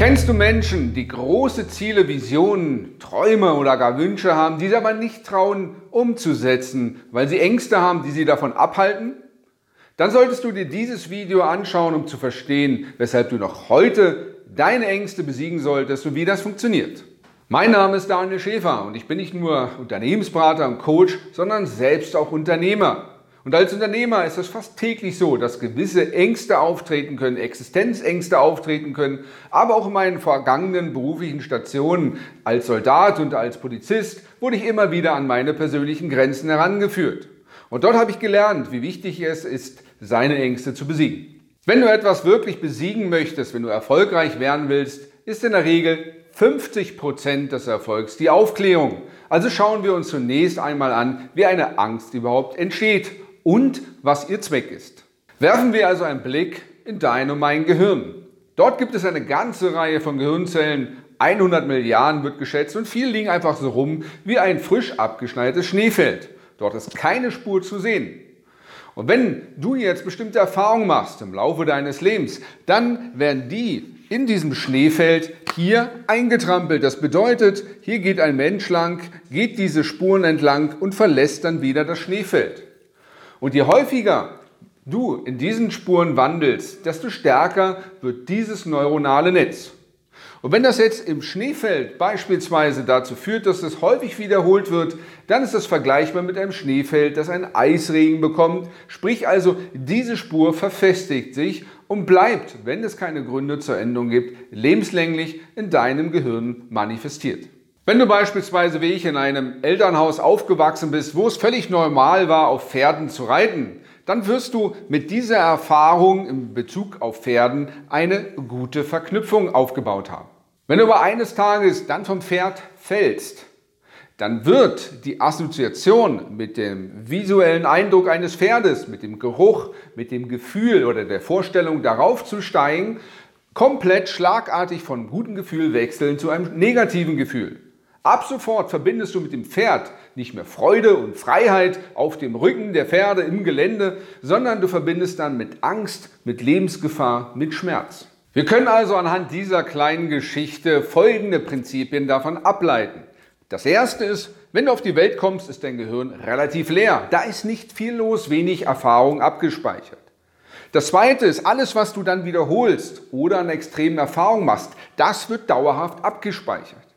Kennst du Menschen, die große Ziele, Visionen, Träume oder gar Wünsche haben, die sie aber nicht trauen umzusetzen, weil sie Ängste haben, die sie davon abhalten? Dann solltest du dir dieses Video anschauen, um zu verstehen, weshalb du noch heute deine Ängste besiegen solltest und wie das funktioniert. Mein Name ist Daniel Schäfer und ich bin nicht nur Unternehmensberater und Coach, sondern selbst auch Unternehmer. Und als Unternehmer ist es fast täglich so, dass gewisse Ängste auftreten können, Existenzängste auftreten können, aber auch in meinen vergangenen beruflichen Stationen als Soldat und als Polizist wurde ich immer wieder an meine persönlichen Grenzen herangeführt. Und dort habe ich gelernt, wie wichtig es ist, seine Ängste zu besiegen. Wenn du etwas wirklich besiegen möchtest, wenn du erfolgreich werden willst, ist in der Regel 50 Prozent des Erfolgs die Aufklärung. Also schauen wir uns zunächst einmal an, wie eine Angst überhaupt entsteht und was ihr Zweck ist. Werfen wir also einen Blick in dein und mein Gehirn. Dort gibt es eine ganze Reihe von Gehirnzellen, 100 Milliarden wird geschätzt und viele liegen einfach so rum wie ein frisch abgeschneites Schneefeld. Dort ist keine Spur zu sehen. Und wenn du jetzt bestimmte Erfahrungen machst im Laufe deines Lebens, dann werden die in diesem Schneefeld hier eingetrampelt. Das bedeutet, hier geht ein Mensch lang, geht diese Spuren entlang und verlässt dann wieder das Schneefeld. Und je häufiger du in diesen Spuren wandelst, desto stärker wird dieses neuronale Netz. Und wenn das jetzt im Schneefeld beispielsweise dazu führt, dass es häufig wiederholt wird, dann ist das vergleichbar mit einem Schneefeld, das einen Eisregen bekommt. Sprich also, diese Spur verfestigt sich und bleibt, wenn es keine Gründe zur Änderung gibt, lebenslänglich in deinem Gehirn manifestiert. Wenn du beispielsweise wie ich in einem Elternhaus aufgewachsen bist, wo es völlig normal war, auf Pferden zu reiten, dann wirst du mit dieser Erfahrung in Bezug auf Pferden eine gute Verknüpfung aufgebaut haben. Wenn du aber eines Tages dann vom Pferd fällst, dann wird die Assoziation mit dem visuellen Eindruck eines Pferdes, mit dem Geruch, mit dem Gefühl oder der Vorstellung darauf zu steigen, komplett schlagartig von gutem Gefühl wechseln zu einem negativen Gefühl. Ab sofort verbindest du mit dem Pferd nicht mehr Freude und Freiheit auf dem Rücken der Pferde im Gelände, sondern du verbindest dann mit Angst, mit Lebensgefahr, mit Schmerz. Wir können also anhand dieser kleinen Geschichte folgende Prinzipien davon ableiten. Das erste ist, wenn du auf die Welt kommst, ist dein Gehirn relativ leer. Da ist nicht viel los, wenig Erfahrung abgespeichert. Das zweite ist, alles, was du dann wiederholst oder eine extremen Erfahrung machst, das wird dauerhaft abgespeichert.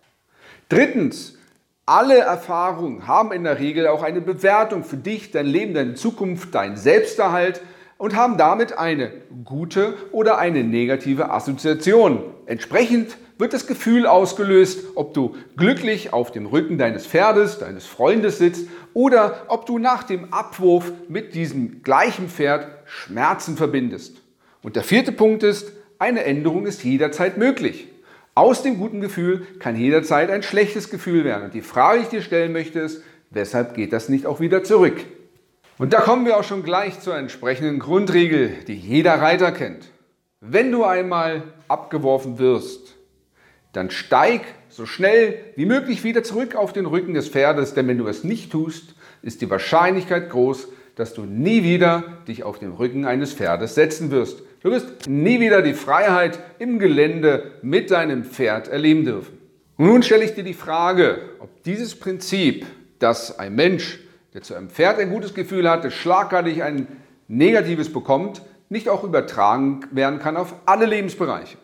Drittens, alle Erfahrungen haben in der Regel auch eine Bewertung für dich, dein Leben, deine Zukunft, deinen Selbsterhalt und haben damit eine gute oder eine negative Assoziation. Entsprechend wird das Gefühl ausgelöst, ob du glücklich auf dem Rücken deines Pferdes, deines Freundes sitzt oder ob du nach dem Abwurf mit diesem gleichen Pferd Schmerzen verbindest. Und der vierte Punkt ist, eine Änderung ist jederzeit möglich. Aus dem guten Gefühl kann jederzeit ein schlechtes Gefühl werden. Und die Frage, die ich dir stellen möchte, ist, weshalb geht das nicht auch wieder zurück? Und da kommen wir auch schon gleich zur entsprechenden Grundregel, die jeder Reiter kennt. Wenn du einmal abgeworfen wirst, dann steig so schnell wie möglich wieder zurück auf den Rücken des Pferdes, denn wenn du es nicht tust, ist die Wahrscheinlichkeit groß, dass du nie wieder dich auf den Rücken eines Pferdes setzen wirst. Du wirst nie wieder die Freiheit im Gelände mit deinem Pferd erleben dürfen. Und nun stelle ich dir die Frage, ob dieses Prinzip, dass ein Mensch, der zu einem Pferd ein gutes Gefühl hatte, schlagartig ein negatives bekommt, nicht auch übertragen werden kann auf alle Lebensbereiche.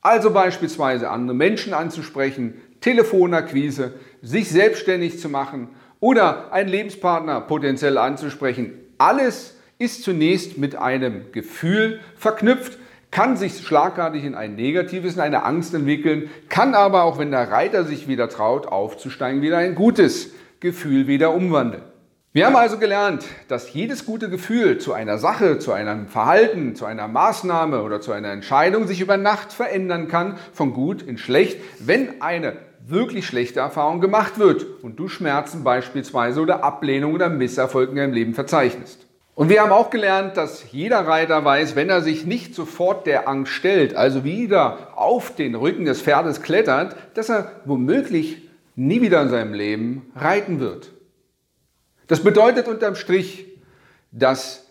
Also beispielsweise andere Menschen anzusprechen, Telefonakquise, sich selbstständig zu machen oder einen Lebenspartner potenziell anzusprechen. Alles ist zunächst mit einem Gefühl verknüpft, kann sich schlagartig in ein negatives, in eine Angst entwickeln, kann aber auch, wenn der Reiter sich wieder traut, aufzusteigen, wieder ein gutes Gefühl wieder umwandeln. Wir haben also gelernt, dass jedes gute Gefühl zu einer Sache, zu einem Verhalten, zu einer Maßnahme oder zu einer Entscheidung sich über Nacht verändern kann, von gut in schlecht, wenn eine wirklich schlechte Erfahrungen gemacht wird und du Schmerzen beispielsweise oder Ablehnung oder Misserfolg in deinem Leben verzeichnest. Und wir haben auch gelernt, dass jeder Reiter weiß, wenn er sich nicht sofort der Angst stellt, also wieder auf den Rücken des Pferdes klettert, dass er womöglich nie wieder in seinem Leben reiten wird. Das bedeutet unterm Strich, dass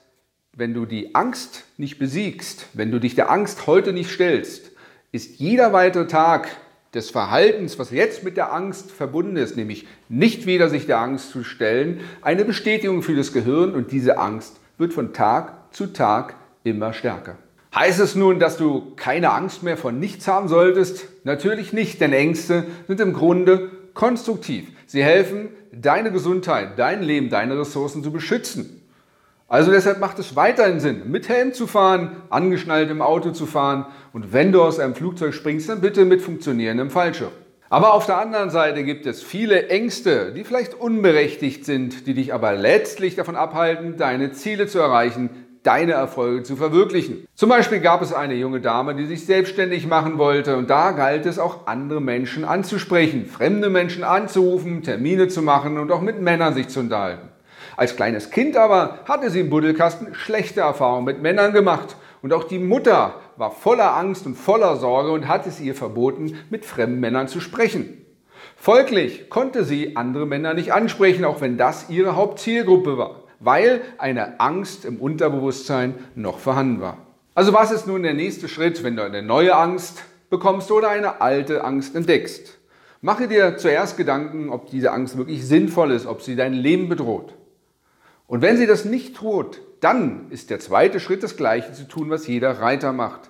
wenn du die Angst nicht besiegst, wenn du dich der Angst heute nicht stellst, ist jeder weitere Tag des Verhaltens, was jetzt mit der Angst verbunden ist, nämlich nicht wieder sich der Angst zu stellen, eine Bestätigung für das Gehirn und diese Angst wird von Tag zu Tag immer stärker. Heißt es nun, dass du keine Angst mehr vor nichts haben solltest? Natürlich nicht, denn Ängste sind im Grunde konstruktiv. Sie helfen, deine Gesundheit, dein Leben, deine Ressourcen zu beschützen. Also deshalb macht es weiterhin Sinn, mit Helm zu fahren, angeschnallt im Auto zu fahren und wenn du aus einem Flugzeug springst, dann bitte mit funktionierendem Fallschirm. Aber auf der anderen Seite gibt es viele Ängste, die vielleicht unberechtigt sind, die dich aber letztlich davon abhalten, deine Ziele zu erreichen, deine Erfolge zu verwirklichen. Zum Beispiel gab es eine junge Dame, die sich selbstständig machen wollte und da galt es auch andere Menschen anzusprechen, fremde Menschen anzurufen, Termine zu machen und auch mit Männern sich zu unterhalten. Als kleines Kind aber hatte sie im Buddelkasten schlechte Erfahrungen mit Männern gemacht. Und auch die Mutter war voller Angst und voller Sorge und hat es ihr verboten, mit fremden Männern zu sprechen. Folglich konnte sie andere Männer nicht ansprechen, auch wenn das ihre Hauptzielgruppe war, weil eine Angst im Unterbewusstsein noch vorhanden war. Also was ist nun der nächste Schritt, wenn du eine neue Angst bekommst oder eine alte Angst entdeckst? Mache dir zuerst Gedanken, ob diese Angst wirklich sinnvoll ist, ob sie dein Leben bedroht. Und wenn sie das nicht tut, dann ist der zweite Schritt das gleiche zu tun, was jeder Reiter macht.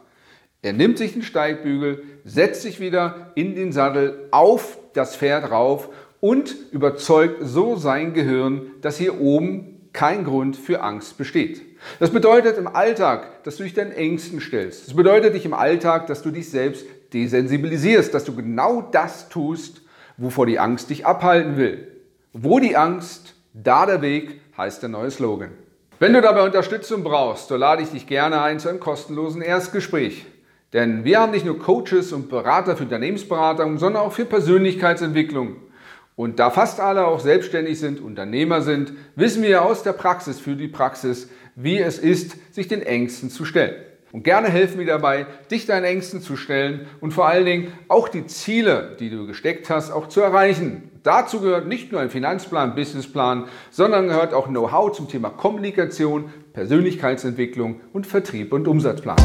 Er nimmt sich den Steigbügel, setzt sich wieder in den Sattel auf das Pferd rauf und überzeugt so sein Gehirn, dass hier oben kein Grund für Angst besteht. Das bedeutet im Alltag, dass du dich deinen Ängsten stellst. Das bedeutet dich im Alltag, dass du dich selbst desensibilisierst, dass du genau das tust, wovor die Angst dich abhalten will. Wo die Angst, da der Weg, heißt der neue Slogan. Wenn du dabei Unterstützung brauchst, so lade ich dich gerne ein zu einem kostenlosen Erstgespräch. Denn wir haben nicht nur Coaches und Berater für Unternehmensberatung, sondern auch für Persönlichkeitsentwicklung. Und da fast alle auch selbstständig sind, Unternehmer sind, wissen wir aus der Praxis für die Praxis, wie es ist, sich den Ängsten zu stellen. Und gerne helfen wir dabei, dich deinen Ängsten zu stellen und vor allen Dingen auch die Ziele, die du gesteckt hast, auch zu erreichen. Dazu gehört nicht nur ein Finanzplan, Businessplan, sondern gehört auch Know-how zum Thema Kommunikation, Persönlichkeitsentwicklung und Vertrieb und Umsatzplan.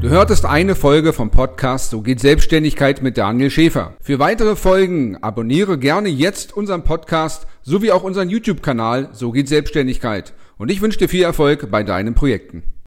Du hörtest eine Folge vom Podcast So geht Selbstständigkeit mit Daniel Schäfer. Für weitere Folgen abonniere gerne jetzt unseren Podcast sowie auch unseren YouTube-Kanal So geht Selbstständigkeit. Und ich wünsche dir viel Erfolg bei deinen Projekten.